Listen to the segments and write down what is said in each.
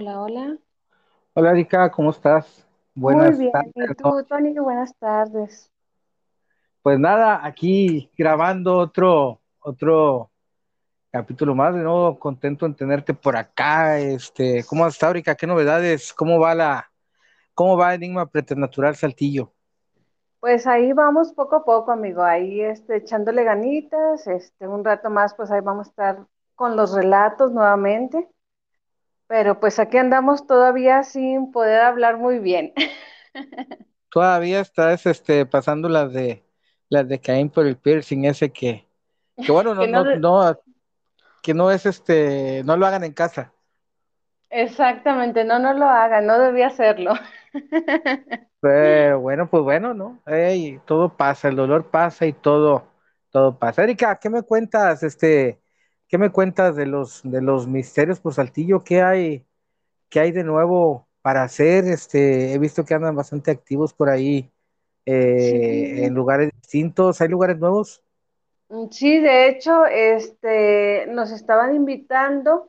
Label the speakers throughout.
Speaker 1: Hola, hola.
Speaker 2: Hola Erika, ¿cómo estás?
Speaker 1: Muy
Speaker 2: Buenas
Speaker 1: bien.
Speaker 2: tardes.
Speaker 1: ¿Y tú, Tony? Buenas tardes.
Speaker 2: Pues nada, aquí grabando otro, otro capítulo más, de nuevo contento en tenerte por acá. Este, ¿cómo estás, Erika? ¿Qué novedades? ¿Cómo va la, cómo va Enigma Preternatural Saltillo?
Speaker 1: Pues ahí vamos poco a poco, amigo. Ahí este, echándole ganitas. Este, un rato más, pues ahí vamos a estar con los relatos nuevamente. Pero pues aquí andamos todavía sin poder hablar muy bien.
Speaker 2: Todavía estás este, pasando las de las de Caín por el piercing ese que, que bueno, no,
Speaker 1: Que no,
Speaker 2: no, no, que no es este, no lo hagan en casa.
Speaker 1: exactamente, no, no lo hagan, no debía hacerlo.
Speaker 2: Pero bueno, pues bueno, ¿no? Ey, todo pasa, el dolor pasa y todo, todo pasa. Erika, ¿qué me cuentas? Este, ¿qué me cuentas de los, de los misterios por Saltillo? ¿Qué hay, qué hay de nuevo para hacer? Este, he visto que andan bastante activos por ahí,
Speaker 1: Sí,
Speaker 2: eh, en lugares distintos. ¿Hay lugares nuevos?
Speaker 1: sí, de hecho, este, nos estaban invitando.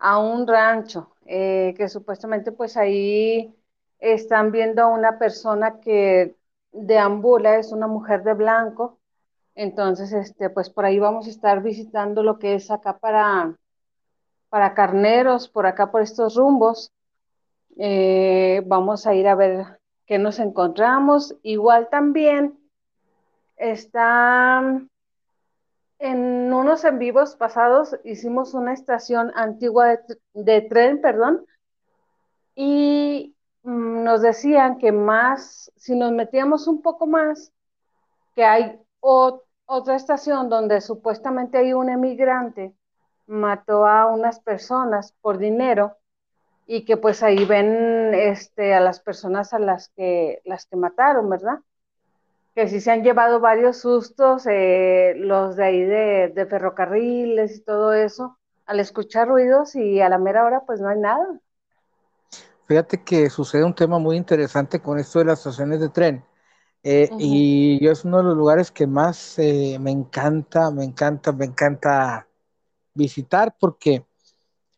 Speaker 1: a un rancho, eh, que supuestamente pues ahí están viendo a una persona que deambula, es una mujer de blanco, entonces este pues por ahí vamos a estar visitando lo que es acá para, para carneros, por acá por estos rumbos, Eh, vamos a ir a ver qué nos encontramos, igual también está en unos en vivos pasados hicimos una estación antigua de, tren, perdón, y mm, nos decían que más, si nos metíamos un poco más, que hay o- otra estación donde supuestamente hay un emigrante, mató a unas personas por dinero y que pues ahí ven este, a las personas a las que, las que mataron, ¿verdad? Que sí se han llevado varios sustos, eh, los de ahí de, de ferrocarriles y todo eso, al escuchar ruidos y a la mera hora pues no hay nada.
Speaker 2: Fíjate que sucede un tema muy interesante con esto de las estaciones de tren. Eh, y es uno de los lugares que más eh, me encanta, me encanta, me encanta visitar porque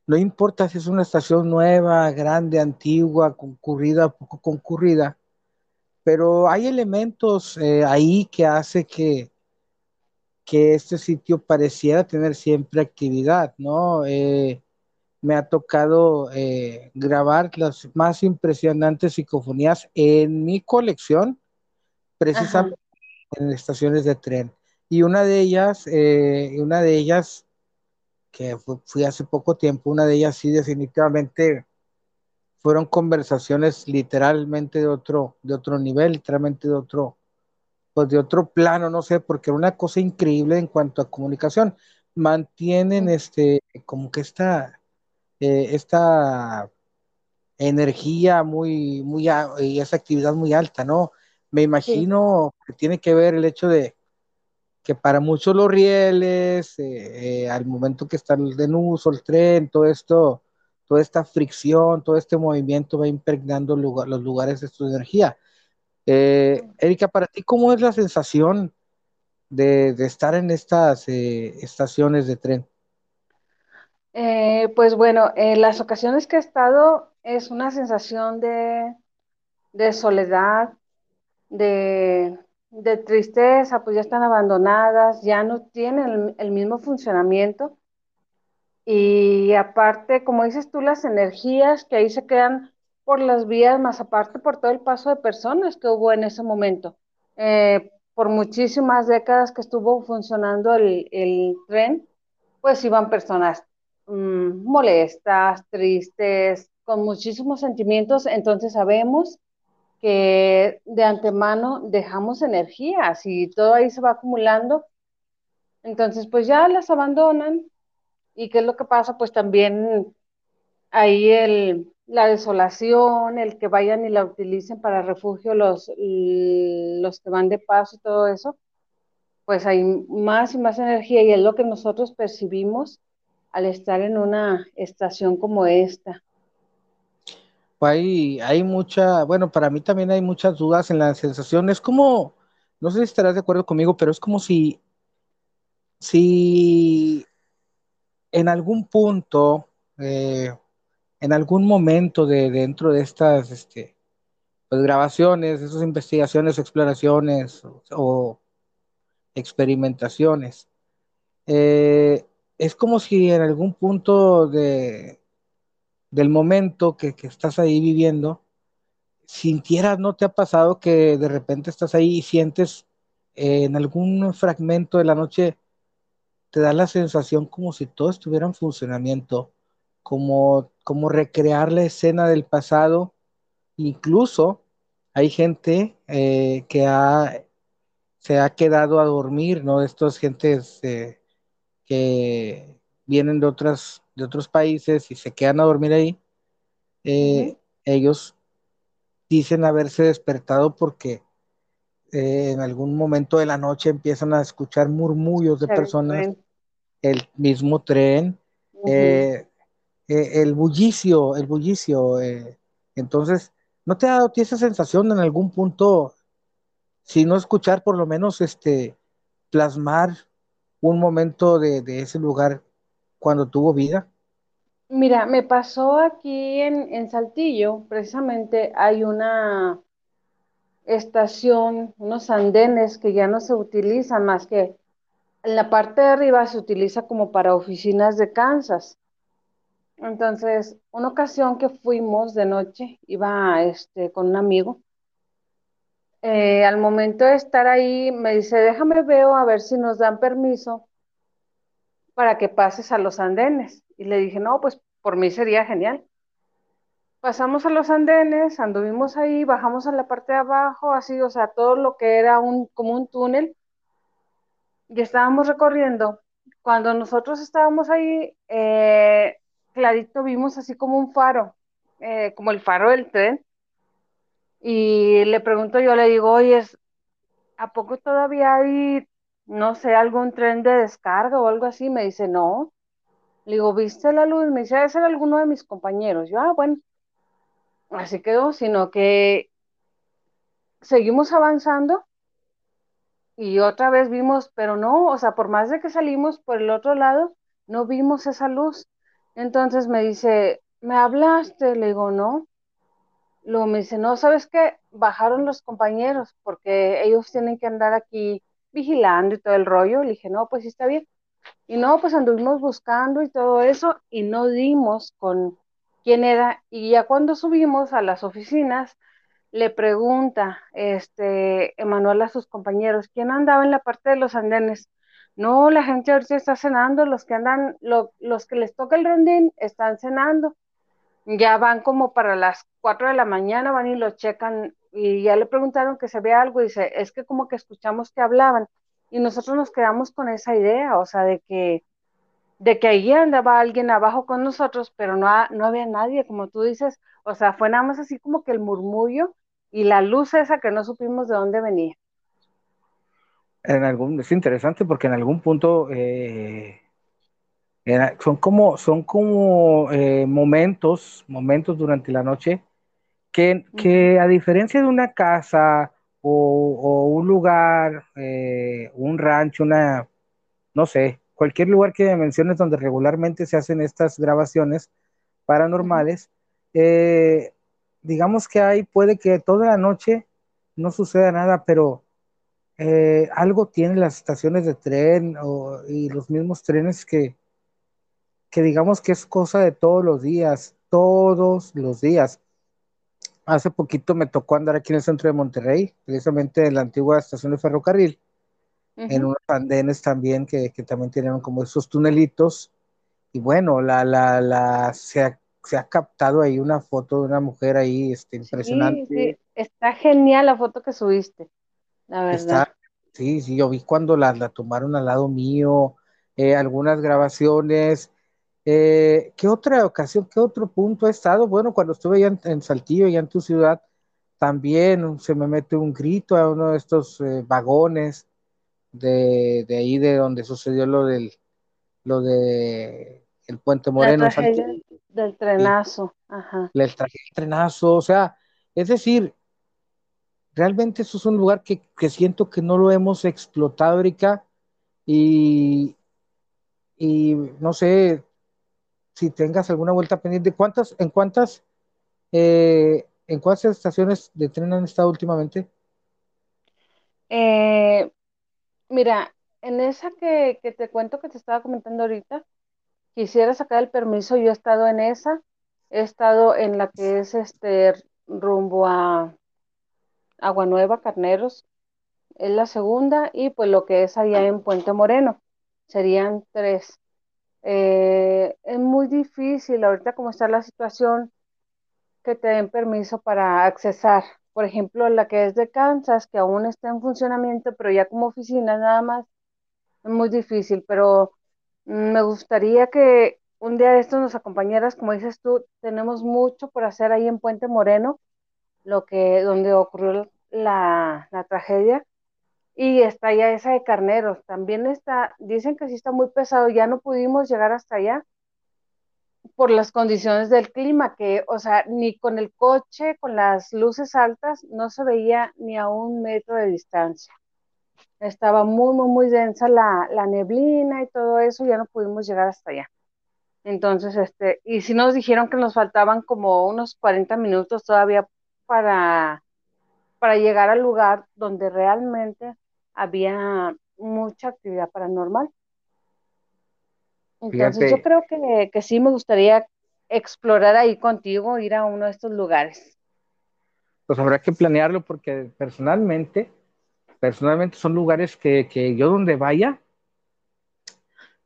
Speaker 2: no importa si es una estación nueva, grande, antigua, concurrida, poco concurrida, pero hay elementos eh, ahí que hace que, que este sitio pareciera tener siempre actividad, ¿no? Eh, me ha tocado eh, grabar las más impresionantes psicofonías en mi colección,
Speaker 1: Ajá.
Speaker 2: precisamente en estaciones de tren. Y una de ellas, eh, una de ellas, que fu- fui hace poco tiempo, una de ellas sí definitivamente fueron conversaciones literalmente de otro, de otro nivel, literalmente de otro, pues de otro plano, no sé, porque era una cosa increíble en cuanto a comunicación. Mantienen este, como que esta, eh, esta energía muy, muy, y esa actividad muy alta, ¿no? Me
Speaker 1: Sí.
Speaker 2: imagino que tiene que ver el hecho de que para muchos los rieles, eh, eh, al momento que está en uso el tren, todo esto, toda esta fricción, todo este movimiento va impregnando lugar, los lugares de su energía. Eh, Erika, para ti, ¿cómo es la sensación de, de estar en estas estaciones de tren?
Speaker 1: Pues bueno, en las ocasiones que he estado es una sensación de, de soledad, de, de tristeza, pues ya están abandonadas, ya no tienen el, mismo funcionamiento. Y aparte, como dices tú, las energías que ahí se quedan por las vías, más aparte por todo el paso de personas que hubo en ese momento. Eh, por muchísimas décadas que estuvo funcionando el, el tren pues iban personas mm, molestas, tristes, con muchísimos sentimientos, entonces sabemos que de antemano dejamos energías y todo ahí se va acumulando, entonces pues ya las abandonan y qué es lo que pasa, pues también ahí el, la desolación, el que vayan y la utilicen para refugio los, los que van de paso y todo eso, pues hay más y más energía y es lo que nosotros percibimos al estar en una estación como esta.
Speaker 2: Hay, hay mucha, bueno, para mí también hay muchas dudas en la sensación. Es como, no sé si estarás de acuerdo conmigo, pero es como si, si en algún punto, eh, en algún momento de dentro de estas este, pues, grabaciones, esas investigaciones, exploraciones o, experimentaciones, eh, es como si en algún punto de, del momento que, que, estás ahí viviendo, sintieras, ¿no te ha pasado que de repente estás ahí y sientes eh, en algún fragmento de la noche, te da la sensación como si todo estuviera en funcionamiento, como, como recrear la escena del pasado, incluso hay gente eh, que ha, se ha quedado a dormir, ¿no? Estos gentes eh, que vienen de, otras, de otros países y se quedan a dormir ahí, eh, ellos dicen haberse despertado porque eh, en algún momento de la noche empiezan a escuchar murmullos de
Speaker 1: el
Speaker 2: personas,
Speaker 1: tren.
Speaker 2: el mismo tren,
Speaker 1: Uh -huh.
Speaker 2: eh, el bullicio, el bullicio. entonces, ¿no te ha dado esa sensación en algún punto, si no escuchar, por lo menos este, plasmar un momento de, de ese lugar cuando tuvo vida?
Speaker 1: Mira, me pasó aquí en, en Saltillo, precisamente hay una estación, unos andenes que ya no se utilizan más que en la parte de arriba se utiliza como para oficinas de Kansas. Entonces, una ocasión que fuimos de noche, iba este, con un amigo, eh, al momento de estar ahí me dice, déjame veo a ver si nos dan permiso para que pases a los andenes. Y le dije, no, pues por mí sería genial. Pasamos a los andenes, anduvimos ahí, bajamos a la parte de abajo, así, o sea, todo lo que era un, como un túnel, y estábamos recorriendo. Cuando nosotros estábamos ahí, eh, clarito vimos así como un faro, eh, como el faro del tren, y le pregunto yo, le digo, oye, ¿a poco todavía hay, no sé, algún tren de descarga o algo así? Me dice, no. Le digo, ¿viste la luz? Me dice, ese era alguno de mis compañeros. Yo, ah, bueno, así quedó, sino que seguimos avanzando y otra vez vimos, pero no, o sea, por más de que salimos por el otro lado, no vimos esa luz. Entonces me dice, ¿me hablaste? Le digo, no. Luego me dice, no, ¿sabes qué? Bajaron los compañeros porque ellos tienen que andar aquí vigilando y todo el rollo. Le dije, no, pues sí está bien. Y no, pues anduvimos buscando y todo eso y no dimos con quién era. Y ya cuando subimos a las oficinas, le pregunta este Emanuel a sus compañeros, ¿quién andaba en la parte de los andenes? No, la gente ahorita está cenando, los que andan, lo, los que les toca el rondín están cenando. Ya van como para las 4 de la mañana, van y lo checan y ya le preguntaron que se ve algo y dice, es que como que escuchamos que hablaban y nosotros nos quedamos con esa idea, o sea, de que de que ahí andaba alguien abajo con nosotros, pero no, no había nadie, como tú dices, o sea, fue nada más así como que el murmullo y la luz esa que no supimos de dónde venía.
Speaker 2: En algún, es interesante porque en algún punto eh, son como, son como eh, momentos, momentos durante la noche que, que, a diferencia de una casa o, o un lugar, eh, un rancho, una, no sé, cualquier lugar que me menciones donde regularmente se hacen estas grabaciones paranormales, -huh. digamos que hay, puede que toda la noche no suceda nada, pero eh, algo tienen las estaciones de tren o, y los mismos trenes que, que digamos que es cosa de todos los días, todos los días. Hace poquito me tocó andar aquí en el centro de Monterrey, precisamente en la antigua estación de ferrocarril, uh -huh. en unos andenes también que, que, también tienen como esos tunelitos. Y bueno, la, la, la, se, ha, se ha captado ahí una foto de una mujer ahí este, impresionante.
Speaker 1: Sí, sí. Está genial la foto que subiste. La verdad. Está,
Speaker 2: sí, sí, yo vi cuando la, la tomaron al lado mío, eh, algunas grabaciones. Eh, ¿Qué otra ocasión, qué otro punto ha estado? Bueno, cuando estuve ya en, en, Saltillo, ya en tu ciudad, también se me mete un grito a uno de estos eh, vagones de, de, ahí de donde sucedió lo del lo de el puente Moreno.
Speaker 1: La del trenazo, ajá.
Speaker 2: El, el trenazo, o sea, es decir, realmente eso es un lugar que, que, siento que no lo hemos explotado, Erika, y, y no sé, si tengas alguna vuelta pendiente. ¿Cuántas, en cuántas, eh, en cuántas estaciones de tren han estado últimamente?
Speaker 1: Eh, mira, en esa que, que te cuento que te estaba comentando ahorita, quisiera sacar el permiso, yo he estado en esa, he estado en la que es este rumbo a Agua Nueva, Carneros, es la segunda, y pues lo que es allá en Puente Moreno, serían tres. Eh, es muy difícil ahorita como está la situación que te den permiso para accesar. Por ejemplo, la que es de Kansas, que aún está en funcionamiento, pero ya como oficina nada más, es muy difícil, pero me gustaría que un día de estos nos acompañaras, como dices tú, tenemos mucho por hacer ahí en Puente Moreno, lo que, donde ocurrió la, la tragedia, y está ya esa de Carneros, también está, dicen que sí está muy pesado, ya no pudimos llegar hasta allá por las condiciones del clima, que, o sea, ni con el coche, con las luces altas, no se veía ni a un metro de distancia. Estaba muy, muy, muy densa la, la neblina y todo eso, ya no pudimos llegar hasta allá. Entonces, este, y si nos dijeron que nos faltaban como unos 40 minutos todavía para, para llegar al lugar donde realmente había mucha actividad paranormal. Entonces
Speaker 2: Fíjate.
Speaker 1: yo creo que, que sí me gustaría explorar ahí contigo, ir a uno de estos lugares.
Speaker 2: Pues habrá que planearlo porque personalmente, personalmente son lugares que, que yo donde vaya,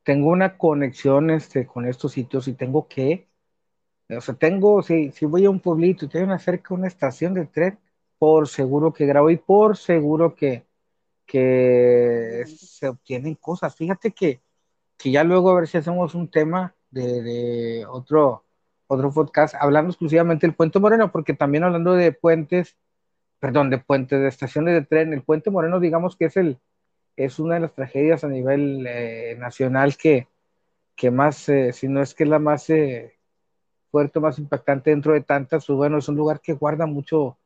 Speaker 2: tengo una conexión este, con estos sitios y tengo que, o sea, tengo, si, si voy a un pueblito y tengo una cerca una estación de tren, por seguro que grabo y por seguro que, que se obtienen cosas. Fíjate que, que ya luego a ver si hacemos un tema de, otro, otro podcast hablando exclusivamente del Puente Moreno, porque también hablando de puentes, perdón, de puentes, de estaciones de tren, el Puente Moreno digamos que es el, es una de las tragedias a nivel eh, nacional que, que más, eh, si no es que es la más eh, fuerte, más impactante dentro de tantas, pues bueno, es un lugar que guarda mucho,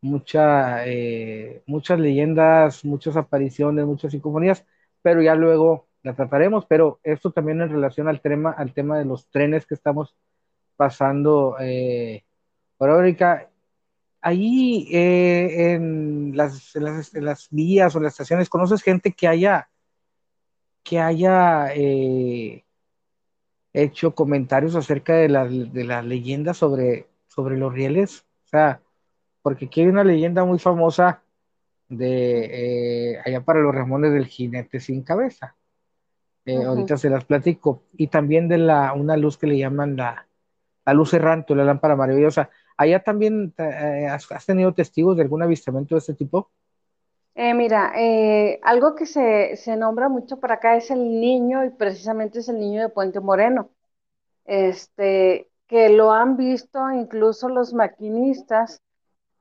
Speaker 2: mucha, eh, muchas leyendas, muchas apariciones, muchas psicofonías, pero ya luego la trataremos, pero esto también en relación al tema, al tema de los trenes que estamos pasando eh, por ahorita. Ahí eh, en, las, en, las, en, las, vías o en las estaciones, ¿conoces gente que haya, que haya eh, hecho comentarios acerca de las de la leyendas sobre, sobre los rieles? O sea, porque aquí hay una leyenda muy famosa de eh, allá para los Ramones del jinete sin cabeza. Uh -huh. Ahorita se las platico. Y también de la, una luz que le llaman la, la luz errante, la lámpara maravillosa. ¿Allá también eh, has, has, tenido testigos de algún avistamiento de este tipo?
Speaker 1: Eh, mira, eh, algo que se, se, nombra mucho para acá es el niño, y precisamente es el niño de Puente Moreno. Este, que lo han visto incluso los maquinistas,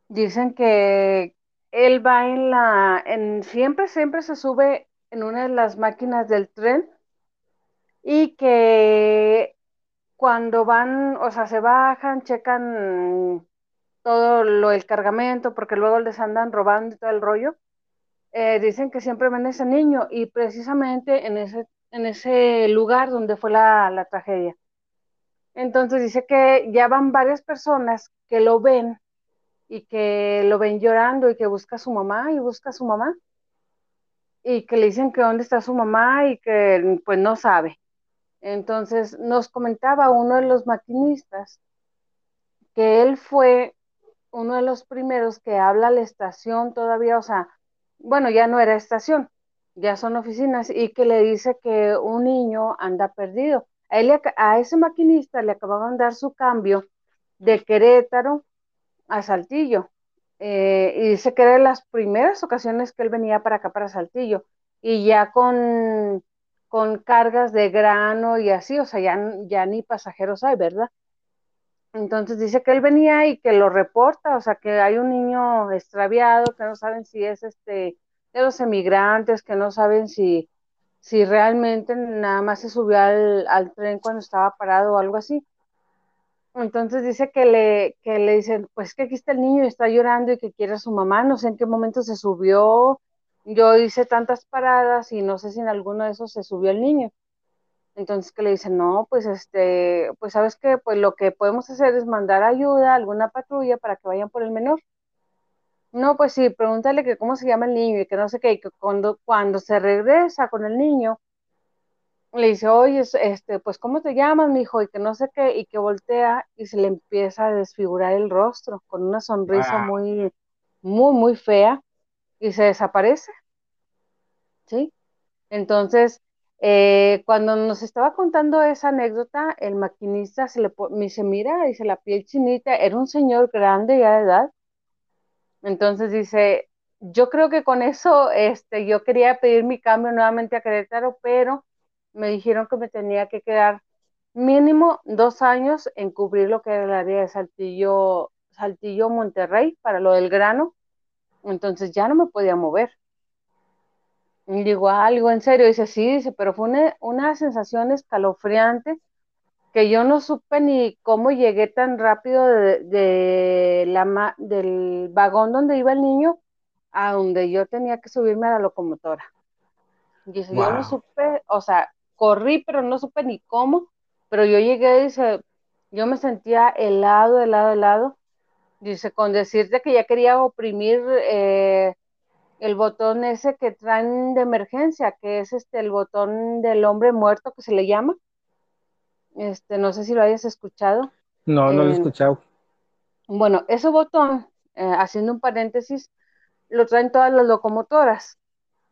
Speaker 1: dicen que él va en la, en, siempre, siempre se sube en una de las máquinas del tren y que cuando van, o sea, se bajan, checan todo lo el cargamento, porque luego les andan robando y todo el rollo, eh, dicen que siempre ven ese niño y precisamente en ese, en ese lugar donde fue la, la tragedia. Entonces dice que ya van varias personas que lo ven y que lo ven llorando y que busca a su mamá y busca a su mamá y que le dicen que dónde está su mamá y que pues no sabe. Entonces nos comentaba uno de los maquinistas que él fue uno de los primeros que habla a la estación todavía, o sea, bueno, ya no era estación, ya son oficinas, y que le dice que un niño anda perdido. A, él, a ese maquinista le acababan de dar su cambio de Querétaro a Saltillo. Eh, y dice que era de las primeras ocasiones que él venía para acá, para Saltillo, y ya con, con cargas de grano y así, o sea, ya, ya ni pasajeros hay, ¿verdad? Entonces dice que él venía y que lo reporta, o sea, que hay un niño extraviado, que no saben si es este de los emigrantes, que no saben si, si realmente nada más se subió al, al tren cuando estaba parado o algo así. Entonces dice que le, que le dicen, pues que aquí está el niño y está llorando y que quiere a su mamá, no sé en qué momento se subió, yo hice tantas paradas y no sé si en alguno de esos se subió el niño. Entonces que le dicen, no, pues este, pues sabes que pues lo que podemos hacer es mandar ayuda, alguna patrulla para que vayan por el menor. No, pues sí, pregúntale que cómo se llama el niño y que no sé qué, y que cuando, cuando se regresa con el niño, le dice, oye, este, pues ¿cómo te llamas, mi hijo? Y que no sé qué, y que voltea y se le empieza a desfigurar el rostro con una sonrisa muy, muy, muy fea y se desaparece. ¿Sí? Entonces, eh, cuando nos estaba contando esa anécdota, el maquinista se le se mira, dice la piel chinita, era un señor grande ya de edad. Entonces dice, yo creo que con eso, este, yo quería pedir mi cambio nuevamente a Querétaro, pero me dijeron que me tenía que quedar mínimo dos años en cubrir lo que era el área de Saltillo, Saltillo Monterrey para lo del grano. Entonces ya no me podía mover. Y digo, algo en serio, dice, sí, dice, pero fue una, sensación escalofriante que yo no supe ni cómo llegué tan rápido de, la, del vagón donde iba el niño a donde yo tenía que subirme a la locomotora. Dice, yo no supe, o sea, corrí, pero no supe ni cómo, pero yo llegué, dice, yo me sentía helado, helado, helado. Dice, con decirte que ya quería oprimir eh, el botón ese que traen de emergencia, que es este el botón del hombre muerto que se le llama. Este, no sé si lo hayas escuchado.
Speaker 2: No, no lo he escuchado.
Speaker 1: Bueno, ese botón, eh, haciendo un paréntesis, lo traen todas las locomotoras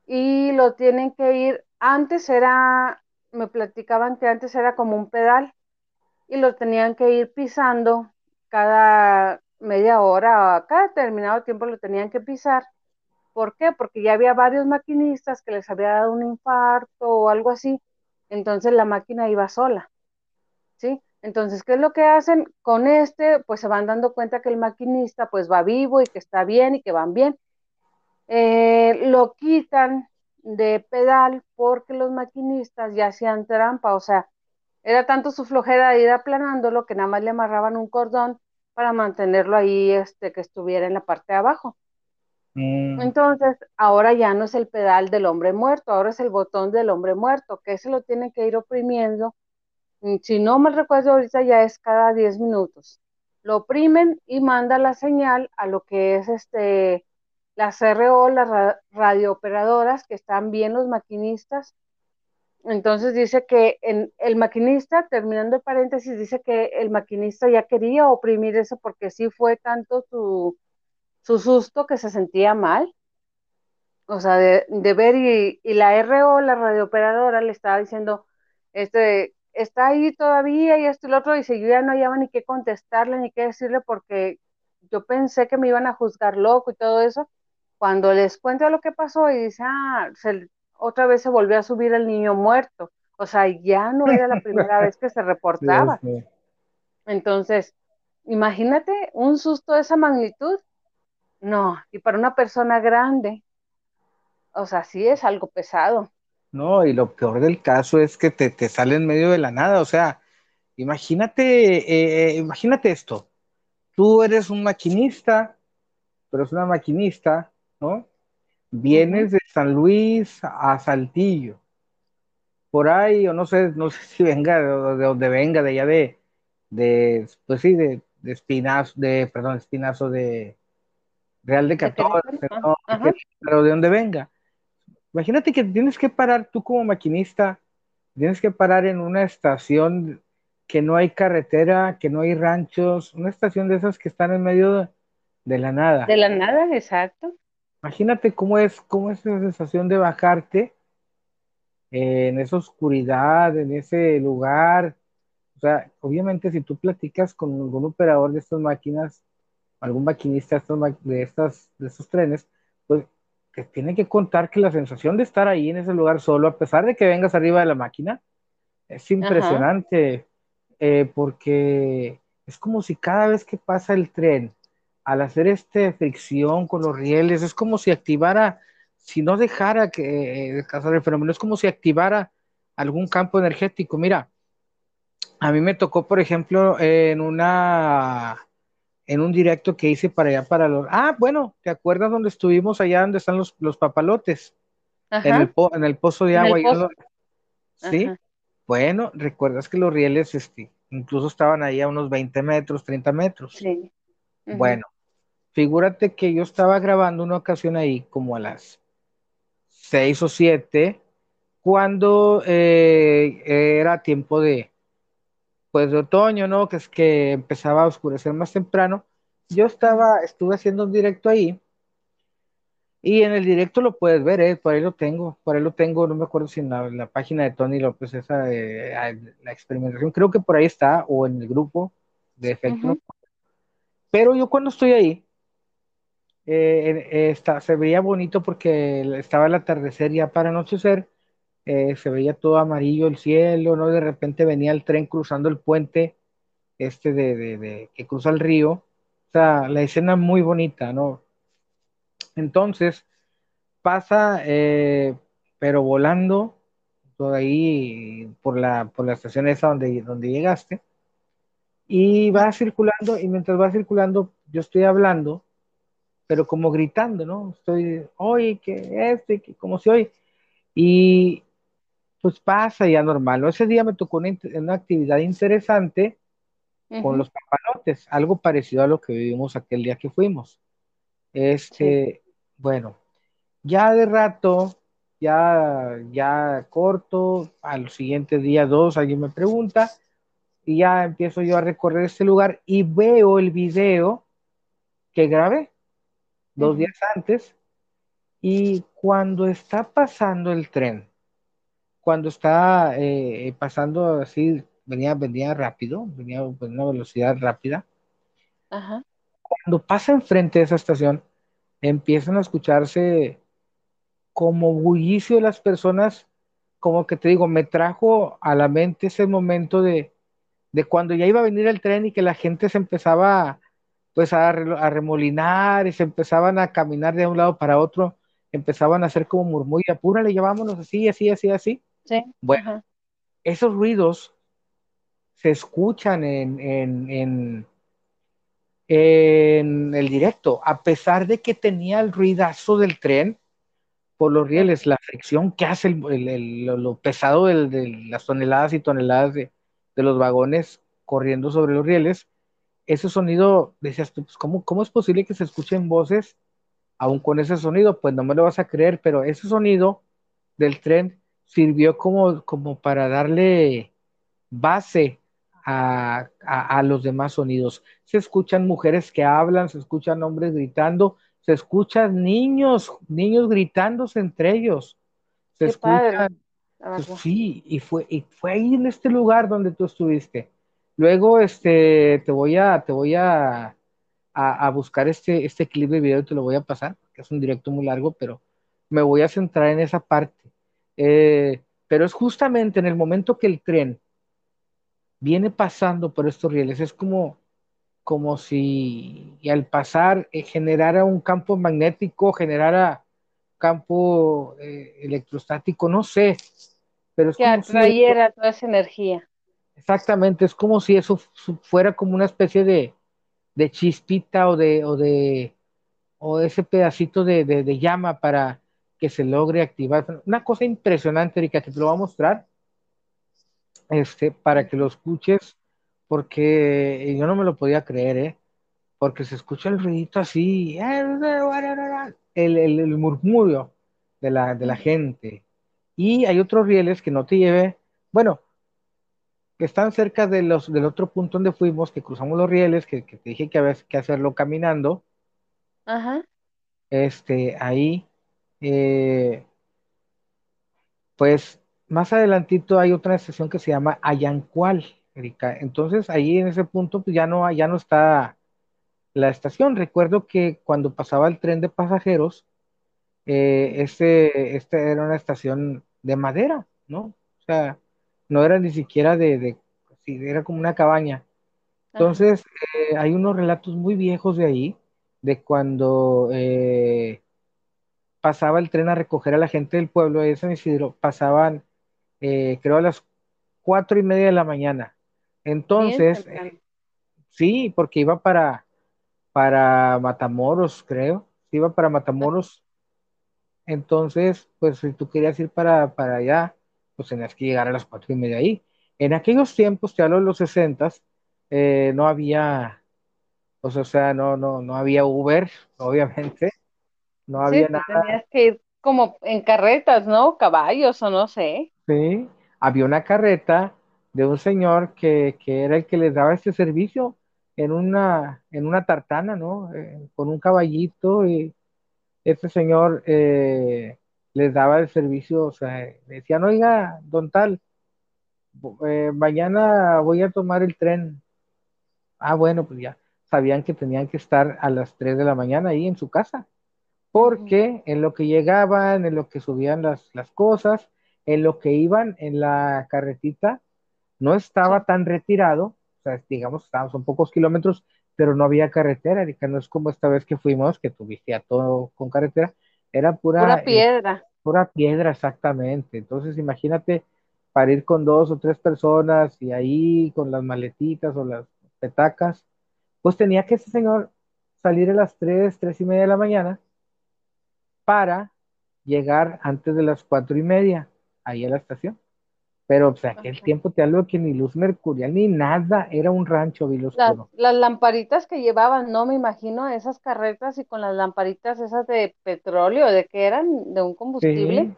Speaker 1: y lo tienen que ir, antes era, me platicaban que antes era como un pedal y lo tenían que ir pisando cada media hora, cada determinado tiempo lo tenían que pisar ¿Por qué? Porque ya había varios maquinistas que les había dado un infarto o algo así, entonces la máquina iba sola, ¿sí? Entonces, ¿qué es lo que hacen? Con este, pues se van dando cuenta que el maquinista pues va vivo y que está bien y que van bien. Eh, lo quitan de pedal porque los maquinistas ya hacían trampa, o sea, era tanto su flojera de ir aplanándolo que nada más le amarraban un cordón para mantenerlo ahí, este, que estuviera en la parte de abajo. Mm. Entonces, ahora ya no es el pedal del hombre muerto, ahora es el botón del hombre muerto, que se lo tienen que ir oprimiendo. Mm, si no me recuerdo ahorita, ya es cada 10 minutos. Lo oprimen y manda la señal a lo que es este las CRO, las radiooperadoras, que están bien los maquinistas. Entonces dice que en, el maquinista, terminando el paréntesis, dice que el maquinista ya quería oprimir eso porque sí fue tanto su, su susto que se sentía mal, o sea, de, ver y, la RO, la radiooperadora, le estaba diciendo, este, está ahí todavía y esto y lo otro, y yo ya no hallaba ni qué contestarle ni qué decirle porque yo pensé que me iban a juzgar loco y todo eso. Cuando les cuento lo que pasó y dice, ah, otra vez se volvió a subir el niño muerto. O sea, ya no era la primera vez que se reportaba. Entonces, imagínate un susto de esa magnitud no, y para una persona grande, o sea, sí es algo pesado.
Speaker 2: No, y lo peor del caso es que te, te sale en medio de la nada, o sea, imagínate, eh, eh, imagínate esto, tú eres un maquinista, pero es una maquinista, ¿no? Vienes de San Luis a Saltillo, por ahí, o no sé, no sé si venga de, de donde venga, de allá de, de pues sí, de, de espinazo, de, perdón, espinazo de, Real de 14, pero de donde venga. Imagínate que tienes que parar tú como maquinista, tienes que parar en una estación que no hay carretera, que no hay ranchos, una estación de esas que están en medio de, la nada.
Speaker 1: De la nada, exacto.
Speaker 2: Imagínate cómo es, cómo es esa sensación de bajarte en esa oscuridad, en ese lugar. O sea, obviamente si tú platicas con algún operador de estas máquinas, algún maquinista de, estas, de estos trenes, pues que tiene que contar que la sensación de estar ahí en ese lugar solo, a pesar de que vengas arriba de la máquina, es impresionante, eh, porque es como si cada vez que pasa el tren, al hacer esta fricción con los rieles, es como si activara, si no dejara que eh, el fenómeno, es como si activara algún campo energético. Mira, a mí me tocó, por ejemplo, en una en un directo que hice para allá, para los... Ah, bueno, ¿te acuerdas donde estuvimos allá donde están los, los papalotes? En el, en el pozo de agua. sí. Bueno, recuerdas que los rieles este, incluso estaban ahí a unos 20 metros, 30 metros.
Speaker 1: Sí.
Speaker 2: Bueno, figúrate que yo estaba grabando una ocasión ahí como a las 6 o 7, cuando eh, era tiempo de, pues de otoño, ¿no? Que es que empezaba a oscurecer más temprano. Yo estaba, estuve haciendo un directo ahí y en el directo lo puedes ver, ¿eh? Por ahí lo tengo, por ahí lo tengo, no me acuerdo si en la, la página de Tony López, esa de ah, la experimentación, creo que por ahí está, o en el grupo de efecto.
Speaker 1: ujú,
Speaker 2: Pero yo cuando estoy ahí, eh, eh, está, se veía bonito porque estaba el atardecer ya para anochecer, eh, se veía todo amarillo el cielo, ¿no? De repente venía el tren cruzando el puente este de, de, de que cruza el río, o sea, la escena muy bonita, ¿no? Entonces pasa, eh, pero volando por ahí, por la, por la estación esa donde, donde llegaste, y va circulando, y mientras va circulando, yo estoy hablando, pero como gritando, ¿no? Estoy, oye, que este, que como si hoy, y pues pasa ya normal, ¿no? Ese día me tocó una, actividad interesante con los papalotes, algo parecido a lo que vivimos aquel día que fuimos.
Speaker 1: Sí.
Speaker 2: Este, bueno, ya de rato, ya, ya corto, al siguiente día dos, alguien me pregunta, y ya empiezo yo a recorrer este lugar y veo el video que grabé dos días antes, y cuando está pasando el tren, cuando está eh, pasando así, venía, venía rápido, venía con una velocidad rápida,
Speaker 1: Ajá.
Speaker 2: cuando pasa enfrente de esa estación, empiezan a escucharse como bullicio de las personas, como que te digo, me trajo a la mente ese momento de, de cuando ya iba a venir el tren y que la gente se empezaba pues a, re- a remolinar y se empezaban a caminar de un lado para otro, empezaban a hacer como murmullo, apúrale, llevámonos así, así, así, así.
Speaker 1: Sí.
Speaker 2: Bueno,
Speaker 1: Ajá.
Speaker 2: esos ruidos se escuchan en, en, en, en el directo, a pesar de que tenía el ruidazo del tren, por los rieles, la fricción que hace el, el, el, lo, pesado de las toneladas y toneladas de, de, los vagones corriendo sobre los rieles, ese sonido, decías tú, pues, ¿cómo, ¿cómo es posible que se escuchen voces aún con ese sonido? Pues no me lo vas a creer, pero ese sonido del tren sirvió como, como para darle base a, a, a, los demás sonidos. Se escuchan mujeres que hablan, se escuchan hombres gritando, se escuchan niños, niños gritándose entre ellos, se
Speaker 1: Qué
Speaker 2: escuchan,
Speaker 1: padre,
Speaker 2: sí, y fue, y fue ahí en este lugar donde tú estuviste. Luego, este, te voy a, te voy a, a, a buscar este, este clip de video y te lo voy a pasar, que es un directo muy largo, pero me voy a centrar en esa parte. Eh, pero es justamente en el momento que el tren viene pasando por estos rieles, es como, como si y al pasar eh, generara un campo magnético, generara campo eh, electrostático, no sé, pero es
Speaker 1: Que
Speaker 2: si
Speaker 1: atrayera toda esa energía.
Speaker 2: Exactamente, es como si eso fuera como una especie de, de chispita o de, o de o ese pedacito de, de, de, llama para que se logre activar. Una cosa impresionante, Erika, que te lo voy a mostrar este, para que lo escuches, porque yo no me lo podía creer, ¿eh? porque se escucha el ruidito así, el, el, el murmullo de la, de la gente. Y hay otros rieles que no te lleve, bueno, que están cerca de los, del otro punto donde fuimos, que cruzamos los rieles, que, que te dije que había que hacerlo caminando.
Speaker 1: Ajá.
Speaker 2: Este, ahí, eh, pues más adelantito hay otra estación que se llama Ayancual, Erika. Entonces ahí en ese punto pues ya no, ya no está la estación. Recuerdo que cuando pasaba el tren de pasajeros, eh, este, este era una estación de madera, ¿no? O sea, no era ni siquiera de, de era como una cabaña. Entonces, eh, hay unos relatos muy viejos de ahí, de cuando eh, pasaba el tren a recoger a la gente del pueblo de San Isidro, pasaban, eh, creo, a las cuatro y media de la mañana. Entonces,
Speaker 1: temprano.
Speaker 2: sí, porque iba para, para Matamoros, creo, iba para Matamoros. Entonces, pues si tú querías ir para, para allá, pues tenías que llegar a las cuatro y media ahí. En aquellos tiempos, te hablo de los sesentas, eh, no había, pues, o sea, no, no, no había Uber, obviamente, no
Speaker 1: Sí,
Speaker 2: había nada,
Speaker 1: tenías que ir como en carretas, ¿no? Caballos o no sé.
Speaker 2: ¿sí? Había una carreta de un señor que, que era el que les daba este servicio en una, en una tartana, ¿no? Eh, con un caballito y este señor eh, les daba el servicio, o sea, decían, oiga, don tal, eh, mañana voy a tomar el tren. Ah, bueno, pues ya sabían que tenían que estar a las 3 de la mañana ahí en su casa, porque en lo que llegaban, en lo que subían las, las cosas, en lo que iban en la carretita, no estaba tan retirado, o sea, digamos, estábamos un pocos kilómetros, pero no había carretera, no es como esta vez que fuimos, que tuviste a todo con carretera, era pura,
Speaker 1: pura
Speaker 2: eh,
Speaker 1: piedra.
Speaker 2: pura piedra exactamente. Entonces, imagínate para ir con dos o tres personas y ahí con las maletitas o las petacas, pues tenía que ese señor salir a las tres, tres y media de la mañana para llegar antes de las cuatro y media ahí a la estación. Pero, o sea, aquel
Speaker 1: Ajá.
Speaker 2: tiempo te hablo que ni luz mercurial ni nada, era un rancho vil
Speaker 1: Las,
Speaker 2: oscuro.
Speaker 1: las lamparitas que llevaban, no me imagino esas carretas y con las lamparitas esas de petróleo, de que eran de un combustible,
Speaker 2: Sí,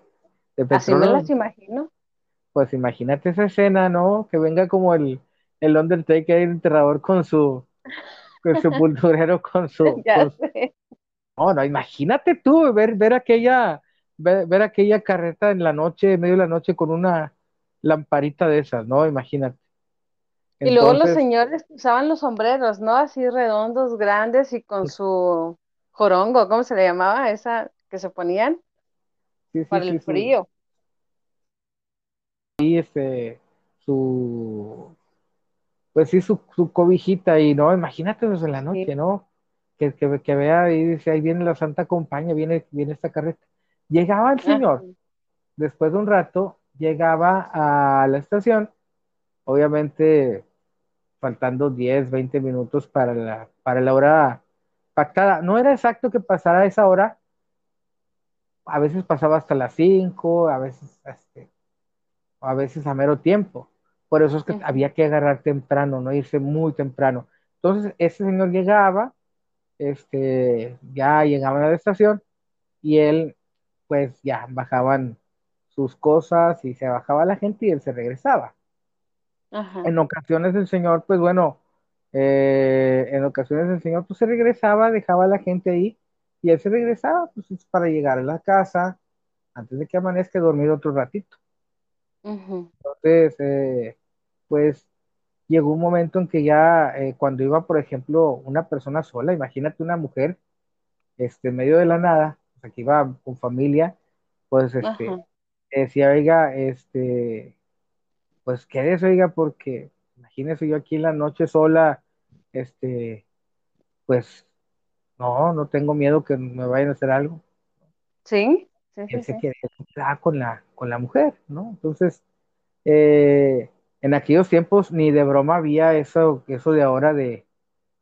Speaker 2: de
Speaker 1: así me las
Speaker 2: petróleo,
Speaker 1: imagino.
Speaker 2: pues imagínate esa escena, ¿no? Que venga como el, el Undertaker, el enterrador con su, con su sepulturero, con su,
Speaker 1: Ya
Speaker 2: con su-
Speaker 1: sé.
Speaker 2: No, no, imagínate tú ver, ver aquella, ver, ver aquella carreta en la noche, en medio de la noche, con una lamparita de esas, ¿no? Imagínate.
Speaker 1: Y luego los señores usaban los sombreros, ¿no? Así redondos, grandes y con su jorongo, ¿cómo se le llamaba? Esa que se ponían
Speaker 2: sí, sí,
Speaker 1: para el
Speaker 2: sí,
Speaker 1: frío.
Speaker 2: sí, este, su, pues sí, su, su cobijita y no, imagínate desde la noche, ¿no? Que, que, que vea y dice, ahí viene la Santa Compañía, viene, viene esta carreta. Llegaba el señor, después de un rato, llegaba a la estación, obviamente faltando 10 20 minutos para la, para la hora pactada. No era exacto que pasara esa hora, a veces pasaba hasta las 5 a veces, este, a veces a mero tiempo. Por eso es que había que agarrar temprano, no irse muy temprano. Entonces, ese señor llegaba, este, ya llegaban a la estación y él, pues ya bajaban sus cosas y se bajaba la gente y él se regresaba.
Speaker 1: ajá,
Speaker 2: En ocasiones el señor, pues bueno, eh, en ocasiones el señor pues se regresaba, dejaba a la gente ahí y él se regresaba pues para llegar a la casa antes de que amanezca y dormir otro ratito. Entonces, eh, pues llegó un momento en que ya eh, cuando iba, por ejemplo, una persona sola, imagínate una mujer, este, en medio de la nada, o sea, que iba con familia, pues este,
Speaker 1: ajá.
Speaker 2: Decía, oiga, este, pues quédese, oiga, porque imagínese yo aquí en la noche sola, este, pues no, no tengo miedo que me vayan a hacer algo.
Speaker 1: Sí, sí,
Speaker 2: Él
Speaker 1: sí,
Speaker 2: se
Speaker 1: sí.
Speaker 2: quedó con la, con la mujer, ¿no? Entonces, eh, en aquellos tiempos ni de broma había eso, eso de ahora de,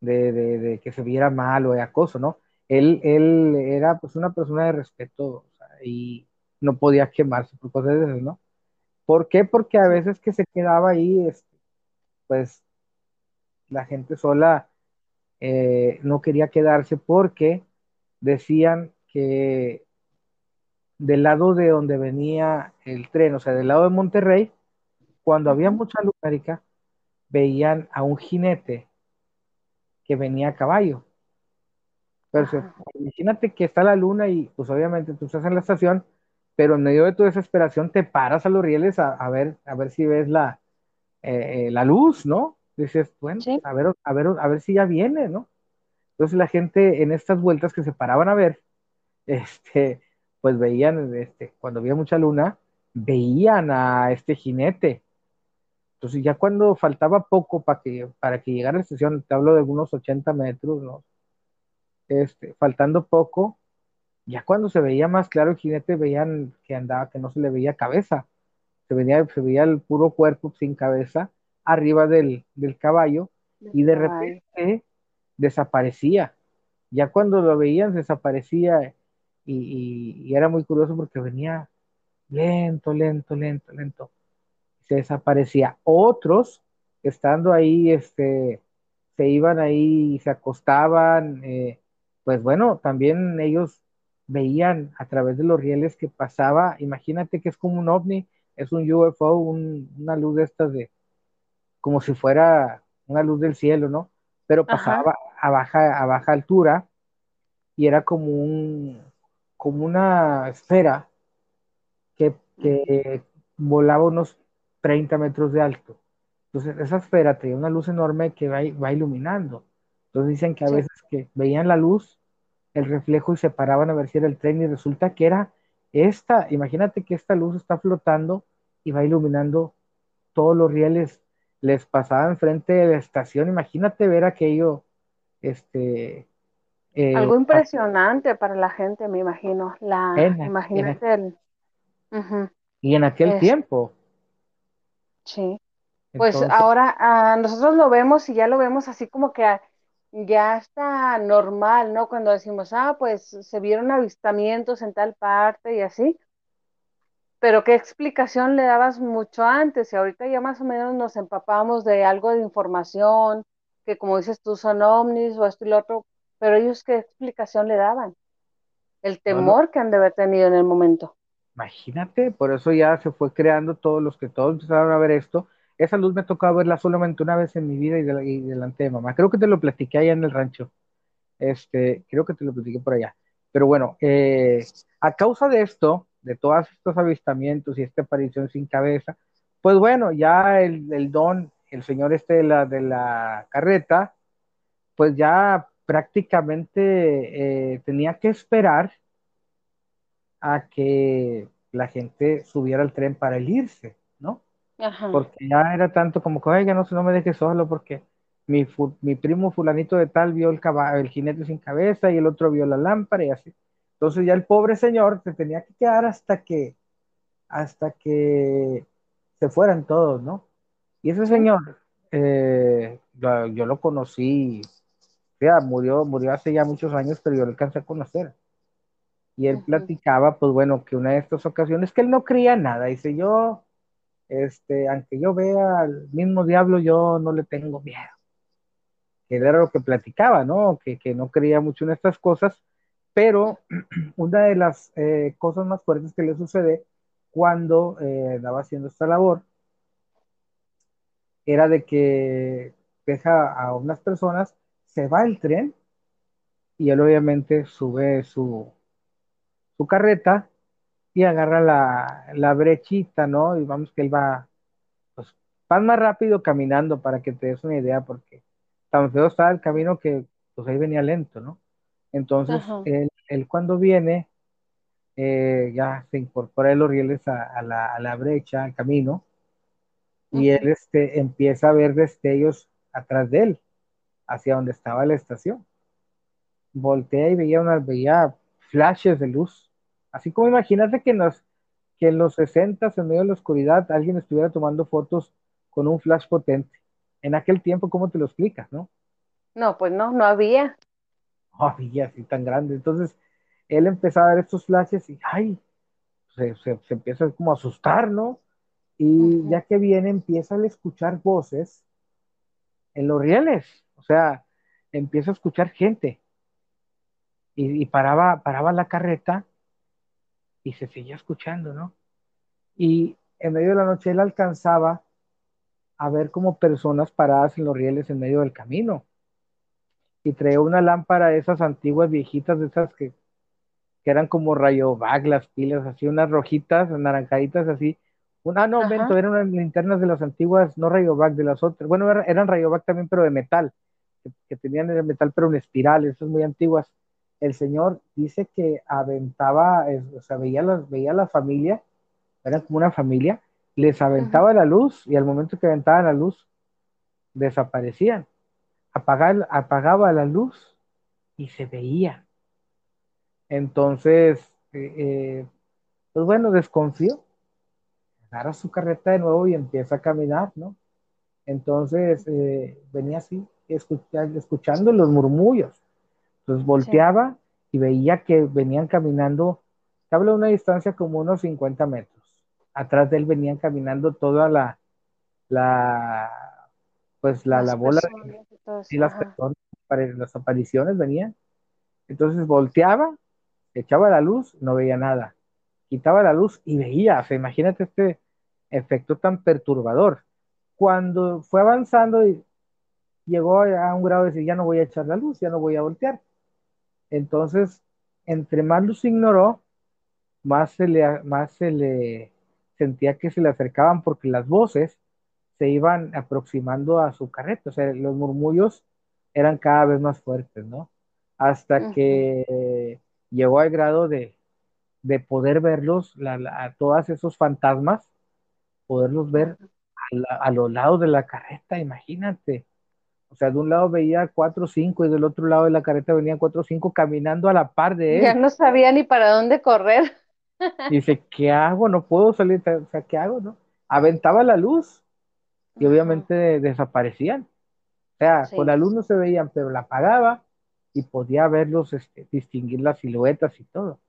Speaker 2: de, de, de que se viera mal o de acoso, ¿no? Él, él era pues una persona de respeto o sea, y no podía quemarse por cosas de esas, ¿no? ¿Por qué? Porque a veces que se quedaba ahí, este, pues la gente sola eh, no quería quedarse porque decían que del lado de donde venía el tren, o sea, del lado de Monterrey, cuando había mucha luz, veían a un jinete que venía a caballo. Pero se- imagínate que está la luna y pues obviamente tú estás en la estación, pero en medio de tu desesperación te paras a los rieles a, a ver, a ver si ves la, eh, eh, la luz, ¿no? Dices, bueno,
Speaker 1: Sí.
Speaker 2: a ver, a ver, a ver si ya viene, ¿no? Entonces la gente en estas vueltas que se paraban a ver, este, pues veían, este, cuando había mucha luna, veían a este jinete. Entonces ya cuando faltaba poco para que, para que llegara la estación, te hablo de unos 80 metros, ¿no? Este, faltando poco, ya cuando se veía más claro el jinete, veían que andaba, que no se le veía cabeza, se veía, se veía el puro cuerpo sin cabeza arriba del, del caballo y de
Speaker 1: caballo.
Speaker 2: repente desaparecía. Ya cuando lo veían desaparecía y, y- y era muy curioso porque venía, lento, lento, lento, lento. Se desaparecía. Otros, estando ahí, este, se iban ahí, se acostaban, eh, pues bueno, también ellos veían a través de los rieles que pasaba, imagínate que es como un ovni, es un UFO, una luz de estas de, como si fuera una luz del cielo, ¿no? Pero pasaba a baja, a baja altura y era como un, como una esfera que, que volaba unos 30 metros de alto. Entonces, esa esfera tenía una luz enorme que va, va iluminando. Entonces dicen que a veces que veían la luz, el reflejo y se paraban a ver si era el tren y resulta que era esta, imagínate que esta luz está flotando y va iluminando todos los rieles, les pasaba enfrente de la estación, imagínate ver aquello, este...
Speaker 1: Eh, Algo impresionante para la gente, me imagino, la, imagínate el...
Speaker 2: Y en aquel tiempo.
Speaker 1: Sí. Pues ahora ah, nosotros lo vemos y ya lo vemos así como que ya está normal, ¿no? Cuando decimos, ah, pues se vieron avistamientos en tal parte y así. Pero ¿qué explicación le dabas mucho antes? Y ahorita ya más o menos nos empapamos de algo de información, que como dices tú son ovnis o esto y lo otro, pero ellos qué explicación le daban? El temor que han de haber tenido en el momento.
Speaker 2: Imagínate, por eso ya se fue creando todos los que todos empezaron a ver esto esa luz me tocó verla solamente una vez en mi vida y, delante de mamá. Creo que te lo platiqué allá en el rancho. Este, creo que te lo platiqué por allá. Pero bueno, eh, a causa de esto, de todos estos avistamientos y esta aparición sin cabeza, pues bueno, ya el, don, el señor este de la, de la carreta, pues ya prácticamente eh, tenía que esperar a que la gente subiera al tren para el irse, ¿no? Porque ya era tanto como que, oiga, no, no me deje solo porque mi, mi primo fulanito de tal vio el, caballo, el jinete sin cabeza y el otro vio la lámpara y así. Entonces ya el pobre señor se tenía que quedar hasta que, hasta que se fueran todos, ¿no? Y ese señor, eh, yo, lo conocí, ya murió, murió hace ya muchos años, pero yo lo alcancé a conocer. Y él platicaba, pues bueno, que una de estas ocasiones que él no creía nada. Dice, yo este, aunque yo vea al mismo diablo, yo no le tengo miedo. Que era lo que platicaba, ¿no? Que, no creía mucho en estas cosas, pero una de las eh, cosas más fuertes que le sucede cuando eh, andaba haciendo esta labor era de que deja a unas personas, se va el tren y él obviamente sube su, su carreta y agarra la, brechita, ¿no? Y vamos que él va, pues, va más rápido caminando para que te des una idea, porque tan feo estaba el camino que, pues ahí venía lento, ¿no? Entonces, él, cuando viene, eh, ya se incorpora los rieles a, la, brecha, al camino, y él este, empieza a ver destellos atrás de él, hacia donde estaba la estación. Voltea y veía, una, veía flashes de luz Así como imagínate que, nos, que en los 60, en medio de la oscuridad, alguien estuviera tomando fotos con un flash potente. En aquel tiempo, ¿cómo te lo explicas, no?
Speaker 1: No, pues no, no había.
Speaker 2: No había así tan grande. Entonces, él empezaba a ver estos flashes y, ay, se, empieza como a asustar, ¿no? Y ya que viene, empieza a escuchar voces en los rieles. O sea, empieza a escuchar gente. Y, y paraba, paraba la carreta y se seguía escuchando, ¿no? Y en medio de la noche él alcanzaba a ver como personas paradas en los rieles en medio del camino. Y traía una lámpara de esas antiguas viejitas, de esas que, eran como rayo bag, las pilas, así, unas rojitas, anaranjaditas, así. Una, no, eran unas linternas de las antiguas, no rayo bag, de las otras. Bueno, eran rayo bag también, pero de metal, que, que tenían el metal, pero en espiral, esas muy antiguas el Señor dice que aventaba, o sea, veía, las, veía la familia, era como una familia, les aventaba la luz y al momento que aventaban la luz, desaparecían. apagaba la luz y se veía. Entonces, eh, eh, pues bueno, desconfío. Agarra su carreta de nuevo y empieza a caminar, ¿no? Entonces, eh, venía así, escuchando los murmullos entonces volteaba y veía que venían caminando, habla de una distancia como unos 50 metros. atrás de él venían caminando toda la, la pues la,
Speaker 1: Las
Speaker 2: la bola
Speaker 1: personas y
Speaker 2: las
Speaker 1: Ajá.
Speaker 2: personas, las apariciones venían. Entonces volteaba, echaba la luz, no veía nada. Quitaba la luz y veía. O sea, imagínate este efecto tan perturbador. Cuando fue avanzando y llegó a un grado de decir, ya no voy a echar la luz, ya no voy a voltear. Entonces, entre más luz ignoró, más se le, más se le sentía que se le acercaban porque las voces se iban aproximando a su carreta, o sea, los murmullos eran cada vez más fuertes, ¿no? Hasta que llegó al grado de, de poder verlos, la, la, a todos esos fantasmas, poderlos ver a, la, a, los lados de la carreta, imagínate. O sea, de un lado veía cuatro o cinco y del otro lado de la carreta venían cuatro o cinco caminando a la par de
Speaker 1: Ya
Speaker 2: él.
Speaker 1: no sabía ni para dónde correr.
Speaker 2: Y dice, ¿qué hago? No puedo salir, o sea, ¿qué hago? No? Aventaba la luz y obviamente desaparecían. O sea, con la luz no se veían, pero la apagaba y podía verlos, este, distinguir las siluetas y todo.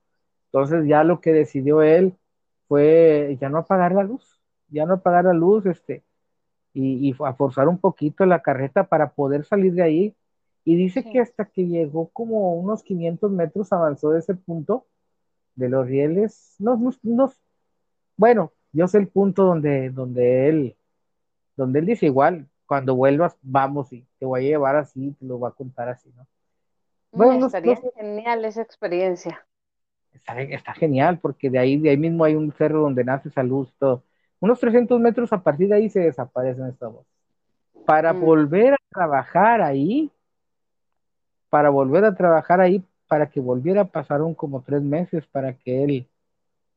Speaker 2: Entonces ya lo que decidió él fue ya no apagar la luz, ya no apagar la luz, este, y, y a forzar un poquito la carreta para poder salir de ahí. Y dice que hasta que llegó como unos 500 metros avanzó de ese punto de los rieles, no, no, no bueno, yo sé el punto donde, donde él, donde él dice igual, cuando vuelvas, vamos y te voy a llevar así, te lo voy a contar así, ¿no?
Speaker 1: Mm,
Speaker 2: Bueno, no, no
Speaker 1: Estaría genial esa experiencia.
Speaker 2: está, está genial, porque de ahí, de ahí mismo hay un cerro donde nace esa luz, todo. Unos 300 metros a partir de ahí se desaparecen estas voces. Para
Speaker 1: Mm,
Speaker 2: volver a trabajar ahí, para volver a trabajar ahí, para que volviera, pasaron como tres meses para que él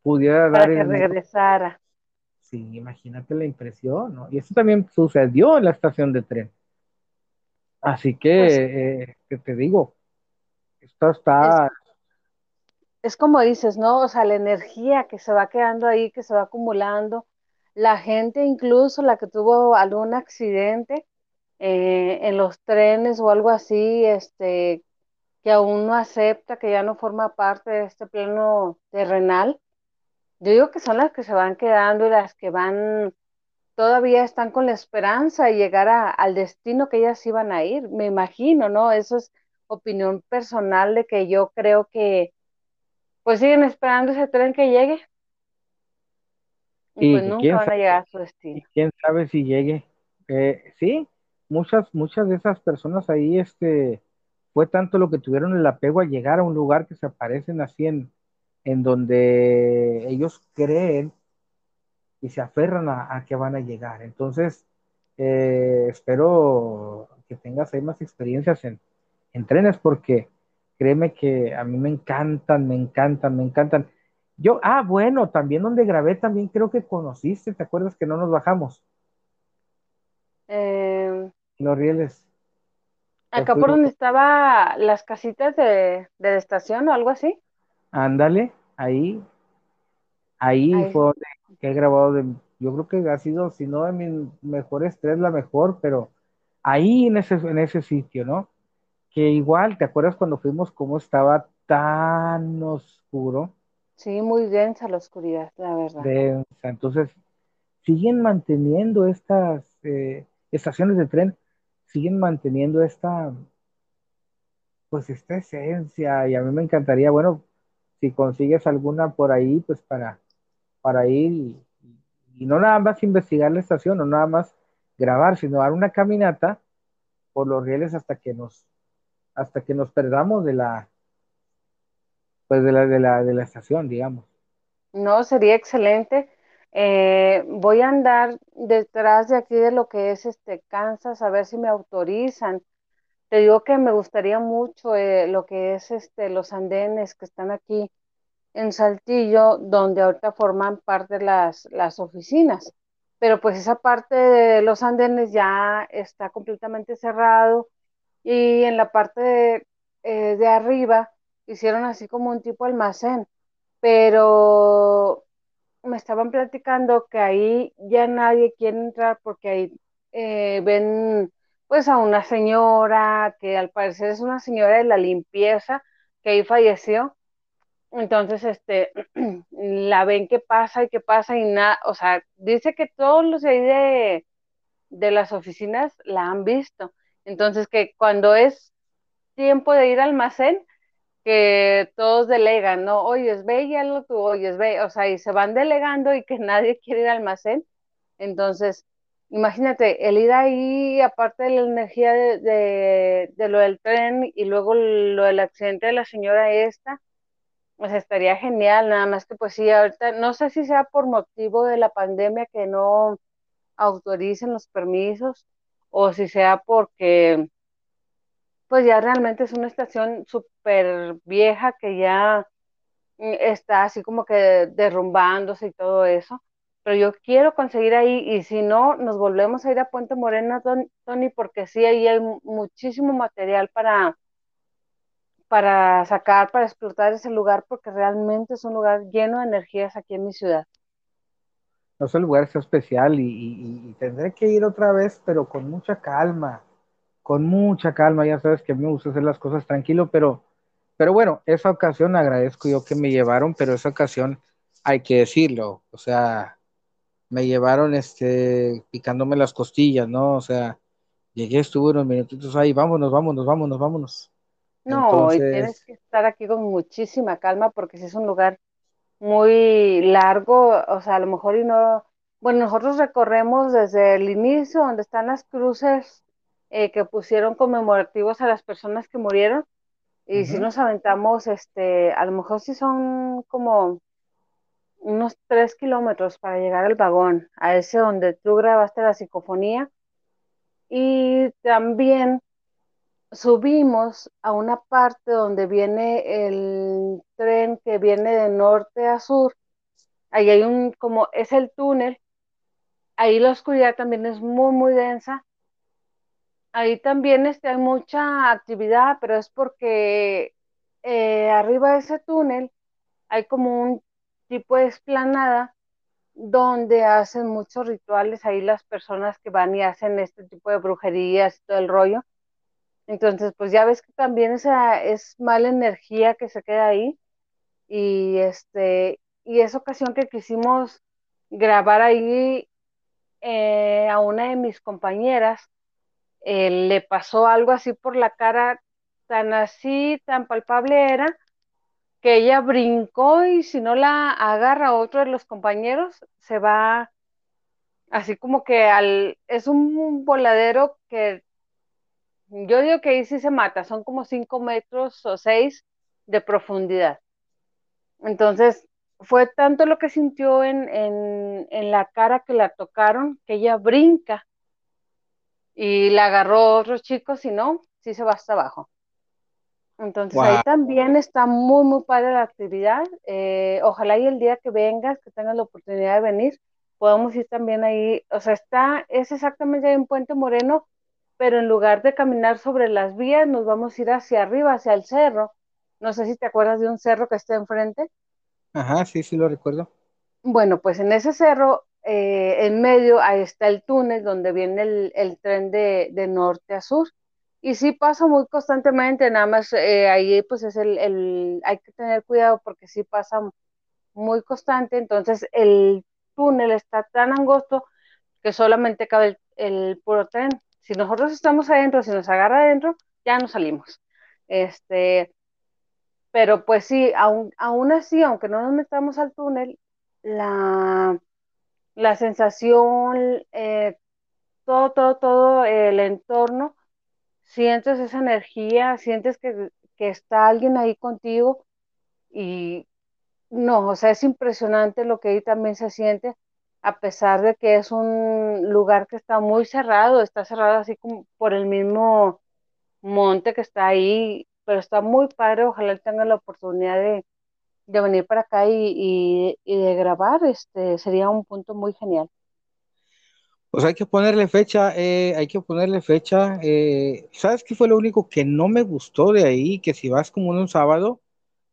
Speaker 2: pudiera
Speaker 1: Para
Speaker 2: dar
Speaker 1: que
Speaker 2: el mejor.
Speaker 1: regresara.
Speaker 2: Sí, imagínate la impresión, ¿no? Y eso también sucedió en la estación de tren. Así
Speaker 1: Pues
Speaker 2: que, eh, que te digo, esto
Speaker 1: es,
Speaker 2: está,
Speaker 1: es como dices, ¿no? O sea, la energía que se va quedando ahí, que se va acumulando. La gente, incluso la que tuvo algún accidente eh, en los trenes o algo así, este, que aún no acepta, que ya no forma parte de este plano terrenal. Yo digo que son las que se van quedando y las que van, todavía están con la esperanza de llegar a- al destino que ellas iban a ir. Me imagino, ¿no? Eso es opinión personal de que yo creo que pues siguen esperando ese tren que llegue y pues
Speaker 2: que
Speaker 1: nunca
Speaker 2: quién
Speaker 1: van a
Speaker 2: sabe,
Speaker 1: llegar a su
Speaker 2: y
Speaker 1: destino.
Speaker 2: quién sabe si llegue. Eh, sí, muchas, muchas de esas personas ahí, este, fue tanto lo que tuvieron el apego a llegar a un lugar que se aparecen así en, en donde ellos creen y se aferran a, a que van a llegar. Entonces, eh, espero que tengas ahí más experiencias en, en trenes porque créeme que a mí me encantan, me encantan, me encantan. Yo, ah, bueno, también donde grabé también creo que conociste, ¿te acuerdas que no nos bajamos?
Speaker 1: Eh,
Speaker 2: Los rieles,
Speaker 1: acá por donde estaba las casitas de, de la estación o algo así.
Speaker 2: ándale, ahí, ahí
Speaker 1: Ahí,
Speaker 2: fue donde he grabado de, yo creo que ha sido, si no de mis mejores tres, la mejor, pero ahí en ese, en ese sitio, ¿no? Que igual, ¿te acuerdas cuando fuimos cómo estaba tan oscuro?
Speaker 1: Sí, muy densa la oscuridad, la verdad.
Speaker 2: densa. Entonces, siguen manteniendo estas eh, estaciones de tren, siguen manteniendo esta, pues esta esencia y a mí me encantaría, bueno, si consigues alguna por ahí, pues para, para ir y, no nada más investigar la estación, no nada más grabar, sino dar una caminata por los rieles hasta que nos, hasta que nos perdamos de la, pues de la, de la, de la estación, digamos.
Speaker 1: No, sería excelente. Eh, voy a andar detrás de aquí de lo que es este Kansas, a ver si me autorizan. Te digo que me gustaría mucho eh, lo que es este los andenes que están aquí en Saltillo, donde ahorita forman parte las, las oficinas. Pero pues esa parte de los andenes ya está completamente cerrado y en la parte de, eh, de arriba hicieron así como un tipo almacén, pero me estaban platicando que ahí ya nadie quiere entrar porque ahí eh, ven pues a una señora que al parecer es una señora de la limpieza que ahí falleció Entonces, este, la ven que pasa y que pasa y nada, o sea, dice que todos los de ahí de, de las oficinas la han visto. Entonces, que cuando es tiempo de ir al almacén, que todos delegan, ¿no? Oyes, ve y tú, oyes, ve, o sea, y se van delegando y que nadie quiere ir al almacén. Entonces, imagínate, el ir ahí, aparte de la energía de, de, de, lo del tren y luego lo del accidente de la señora esta, pues estaría genial, nada más que pues sí, ahorita no sé si sea por motivo de la pandemia que no autoricen los permisos o si sea porque pues ya realmente es una estación súper vieja que ya mm, está así como que derrumbándose y todo eso. Pero yo quiero conseguir ahí y si no, nos volvemos a ir a Puente Morena, Tony, porque sí, ahí hay muchísimo material para, para sacar, para explotar ese lugar, porque realmente es un lugar lleno de energías aquí en mi ciudad.
Speaker 2: No, ese lugar es especial y, tendré que ir otra vez, pero con mucha calma con mucha calma, ya sabes que a mí me gusta hacer las cosas tranquilo, pero, pero bueno, esa ocasión agradezco yo que me llevaron, pero esa ocasión hay que decirlo, o sea, me llevaron este, picándome las costillas, ¿no? O sea, llegué, estuve unos minutitos ahí, vámonos, vámonos, vámonos, vámonos.
Speaker 1: No, y tienes que estar aquí con muchísima calma porque si es un lugar muy largo, o sea, a lo mejor y no, bueno, nosotros recorremos desde el inicio donde están las cruces eh, que pusieron conmemorativos a las personas que murieron. Y si nos aventamos, este, a lo mejor sí son como unos tres kilómetros para llegar al vagón, a ese donde tú grabaste la psicofonía. Y también subimos a una parte donde viene el tren que viene de norte a sur. Ahí hay un, como es el túnel. Ahí la oscuridad también es muy, muy densa ahí también este, hay mucha actividad, pero es porque eh, arriba de ese túnel hay como un tipo de esplanada donde hacen muchos rituales ahí las personas que van y hacen este tipo de brujerías y todo el rollo. Entonces, pues ya ves que también esa es mala energía que se queda ahí. Y este, y esa ocasión que quisimos grabar ahí eh, a una de mis compañeras, eh, le pasó algo así por la cara, tan así, tan palpable era, que ella brincó y si no la agarra otro de los compañeros, se va así como que al, es un voladero que yo digo que ahí sí se mata, son como cinco metros o seis de profundidad. Entonces, fue tanto lo que sintió en, en, en la cara que la tocaron, que ella brinca y la agarró otro chico, si no, sí se va hasta abajo. Entonces ahí también está muy, muy padre la actividad. Eh, ojalá y el día que vengas, que tengas la oportunidad de venir, podamos ir también ahí. O sea, está, es exactamente ahí en Puente Moreno, pero en lugar de caminar sobre las vías, nos vamos a ir hacia arriba, hacia el cerro. No sé si te acuerdas de un cerro que está enfrente.
Speaker 2: Ajá, sí, sí lo recuerdo.
Speaker 1: Bueno, pues en ese cerro eh, en medio ahí está el túnel donde viene el, tren de, norte a sur. Y sí pasa muy constantemente, nada más eh, ahí pues es el, el, hay que tener cuidado porque sí pasa muy constante, entonces el túnel está tan angosto que solamente cabe el, el puro tren. Si nosotros estamos adentro, si nos agarra adentro, ya nos salimos. Este, pero pues sí, aún, aún así, aunque no nos metamos al túnel, la, la sensación, eh, todo, todo, todo el entorno, sientes esa energía, sientes que, que, está alguien ahí contigo y no, o sea, es impresionante lo que ahí también se siente, a pesar de que es un lugar que está muy cerrado, está cerrado así como por el mismo monte que está ahí, pero está muy padre, ojalá tengan la oportunidad de, de venir para acá y, y, de grabar, este, sería un punto muy genial.
Speaker 2: Pues hay que ponerle fecha, eh, hay que ponerle fecha. Eh, ¿Sabes qué fue lo único que no me gustó de ahí? Que si vas como en un sábado,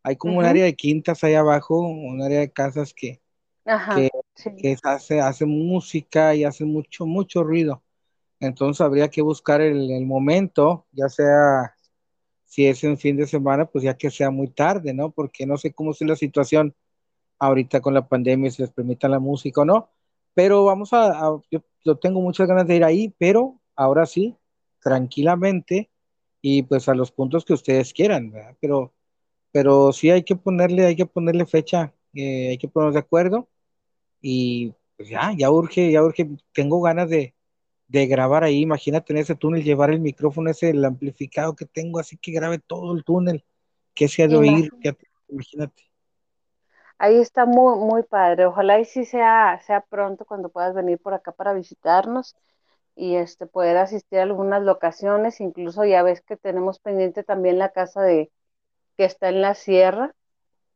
Speaker 2: hay como uh -huh. un área de quintas ahí abajo, un área de casas que,
Speaker 1: Ajá,
Speaker 2: que,
Speaker 1: sí.
Speaker 2: que hace, hace música y hace mucho, mucho ruido. Entonces habría que buscar el, el momento, ya sea si es en fin de semana, pues ya que sea muy tarde, ¿no? Porque no sé cómo es la situación ahorita con la pandemia, si les permita la música o no, pero vamos a, yo, tengo muchas ganas de ir ahí, pero ahora sí, tranquilamente y pues a los puntos que ustedes quieran, ¿verdad? Pero, pero sí hay que ponerle, hay que ponerle fecha, eh, hay que ponernos de acuerdo y pues ya, ya urge, ya urge, tengo ganas de, de grabar ahí, imagínate en ese túnel, llevar el micrófono ese, el amplificado que tengo, así que grabe todo el túnel, que sea de oír, imagínate.
Speaker 1: Ahí está muy, muy padre. Ojalá y sí sea, sea pronto cuando puedas venir por acá para visitarnos y este poder asistir a algunas locaciones. Incluso ya ves que tenemos pendiente también la casa de que está en la sierra.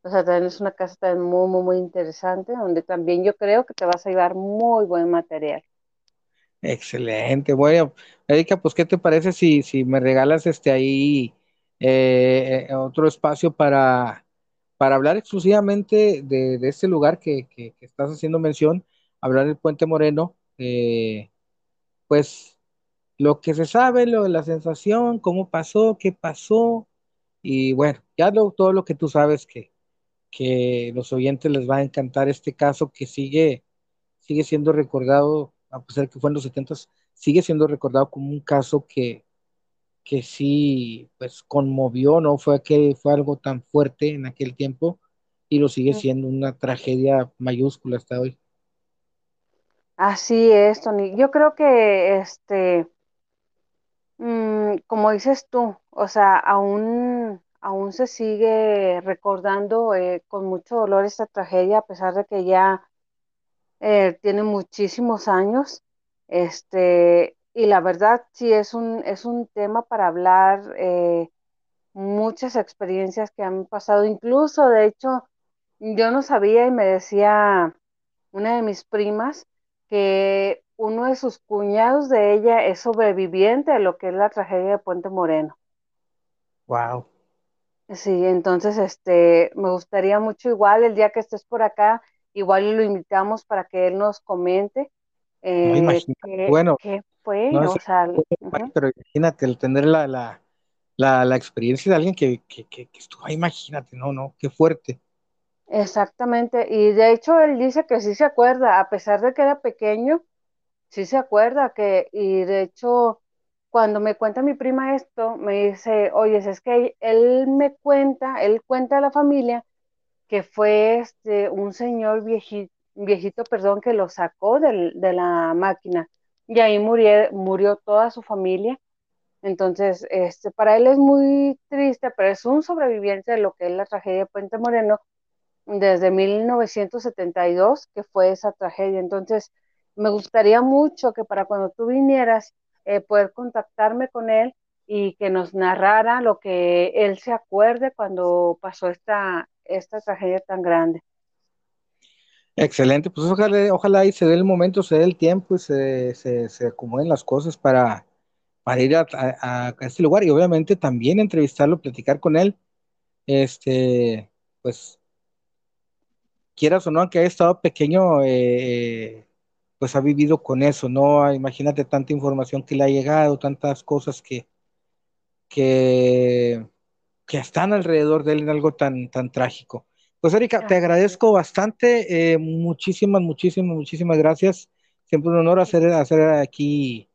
Speaker 1: O sea, también es una casa también muy, muy, muy interesante, donde también yo creo que te vas a llevar muy buen material.
Speaker 2: Excelente. Bueno, Erika, pues, ¿qué te parece si, si me regalas este ahí eh, eh otro espacio para, para hablar exclusivamente de, este lugar que, que, que, estás haciendo mención, hablar del Puente Moreno, eh, pues lo que se sabe, lo de la sensación, cómo pasó, qué pasó, y bueno, ya lo, todo lo que tú sabes que, que los oyentes les va a encantar este caso que sigue, sigue siendo recordado a pesar de que fue en los 70, sigue siendo recordado como un caso que, que sí, pues conmovió, ¿no? Fue que fue algo tan fuerte en aquel tiempo y lo sigue siendo una tragedia mayúscula hasta hoy.
Speaker 1: Así es, Tony. Yo creo que, este, mmm, como dices tú, o sea, aún, aún se sigue recordando eh, con mucho dolor esta tragedia, a pesar de que ya eh, tiene muchísimos años, este, y la verdad sí es un, es un tema para hablar, eh, muchas experiencias que han pasado, incluso de hecho yo no sabía y me decía una de mis primas que uno de sus cuñados de ella es sobreviviente de lo que es la tragedia de Puente Moreno.
Speaker 2: Wow.
Speaker 1: Sí, entonces este me gustaría mucho igual el día que estés por acá igual lo invitamos para que él nos comente eh,
Speaker 2: no, qué, bueno,
Speaker 1: qué fue, no, o sea, uh
Speaker 2: -huh. pero imagínate el tener la, la, la, la experiencia de alguien que, que, que, estuvo ahí, imagínate, no, no, qué fuerte.
Speaker 1: Exactamente, y de hecho él dice que sí se acuerda, a pesar de que era pequeño, sí se acuerda que, y de hecho, cuando me cuenta mi prima esto, me dice, oye, es que él me cuenta, él cuenta a la familia que fue este, un señor viejito, viejito, perdón, que lo sacó del, de la máquina y ahí murió, murió toda su familia. Entonces, este, para él es muy triste, pero es un sobreviviente de lo que es la tragedia de Puente Moreno desde 1972, que fue esa tragedia. Entonces, me gustaría mucho que para cuando tú vinieras, eh, poder contactarme con él y que nos narrara lo que él se acuerde cuando pasó esta, esta tragedia tan grande.
Speaker 2: Excelente, pues ojalá, ojalá y se dé el momento, se dé el tiempo y se, se, se acomoden las cosas para, para ir a, a, a, este lugar y obviamente también entrevistarlo, platicar con él. Este, pues, quieras o no, aunque haya estado pequeño, eh, pues ha vivido con eso, ¿no? Imagínate tanta información que le ha llegado, tantas cosas que, que, que están alrededor de él en algo tan, tan trágico. Pues Erika, te agradezco bastante, eh, muchísimas, muchísimas, muchísimas gracias. Siempre un honor hacer, hacer aquí,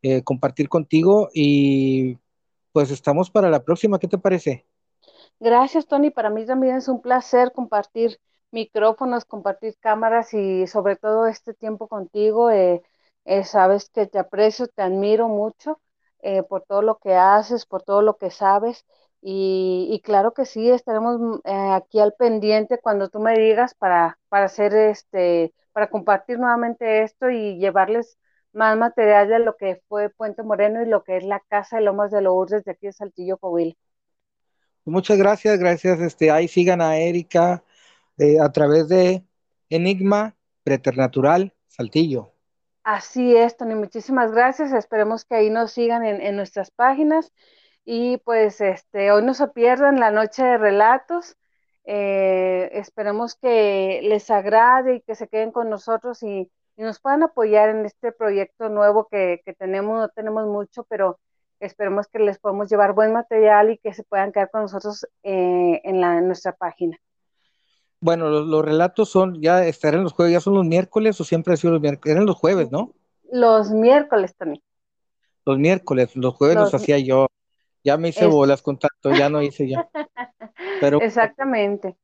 Speaker 2: eh, compartir contigo y pues estamos para la próxima, ¿qué te parece?
Speaker 1: Gracias, Tony. Para mí también es un placer compartir micrófonos, compartir cámaras y sobre todo este tiempo contigo. Eh, eh, sabes que te aprecio, te admiro mucho eh, por todo lo que haces, por todo lo que sabes. Y, y claro que sí, estaremos eh, aquí al pendiente cuando tú me digas para, para hacer este, para compartir nuevamente esto y llevarles más material de lo que fue Puente Moreno y lo que es la Casa de Lomas de Lourdes de aquí de Saltillo, Coahuila.
Speaker 2: Muchas gracias, gracias. Este, ahí sigan a Erika eh, a través de Enigma Preternatural Saltillo.
Speaker 1: Así es, Tony, muchísimas gracias. Esperemos que ahí nos sigan en, en nuestras páginas y pues este, hoy no se pierdan la noche de relatos. Eh, esperemos que les agrade y que se queden con nosotros y, y nos puedan apoyar en este proyecto nuevo que, que, tenemos, no tenemos mucho, pero esperemos que les podamos llevar buen material y que se puedan quedar con nosotros eh, en, la, en nuestra página.
Speaker 2: Bueno, los, los, relatos son, ya estarán los jueves, ya son los miércoles o siempre han sido los miércoles, eran los jueves, ¿no?
Speaker 1: Los miércoles también.
Speaker 2: Los miércoles, los jueves los, los hacía yo. Ya me hice es... bolas con tanto, ya no hice ya.
Speaker 1: Pero, Exactamente.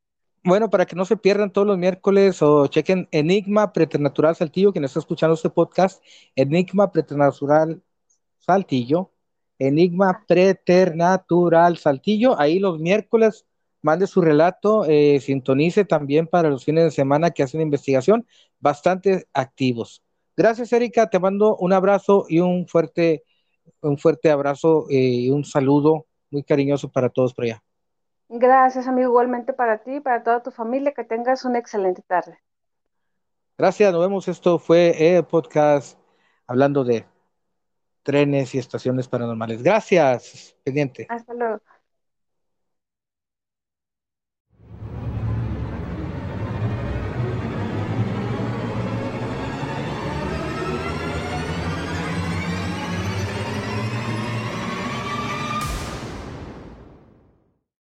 Speaker 2: Bueno, para que no se pierdan todos los miércoles o chequen Enigma Preternatural Saltillo, quien está escuchando este podcast, Enigma Preternatural Saltillo, Enigma Preternatural Saltillo, ahí los miércoles mande su relato, eh, sintonice también para los fines de semana que hacen investigación, bastante activos. Gracias, Erika, te mando un abrazo y un fuerte, un fuerte abrazo eh, y un saludo muy cariñoso para todos por allá.
Speaker 1: Gracias, amigo, igualmente para ti y para toda tu familia, que tengas una excelente tarde.
Speaker 2: Gracias, nos vemos. Esto fue el podcast hablando de trenes y estaciones paranormales. Gracias, pendiente.
Speaker 1: Hasta luego.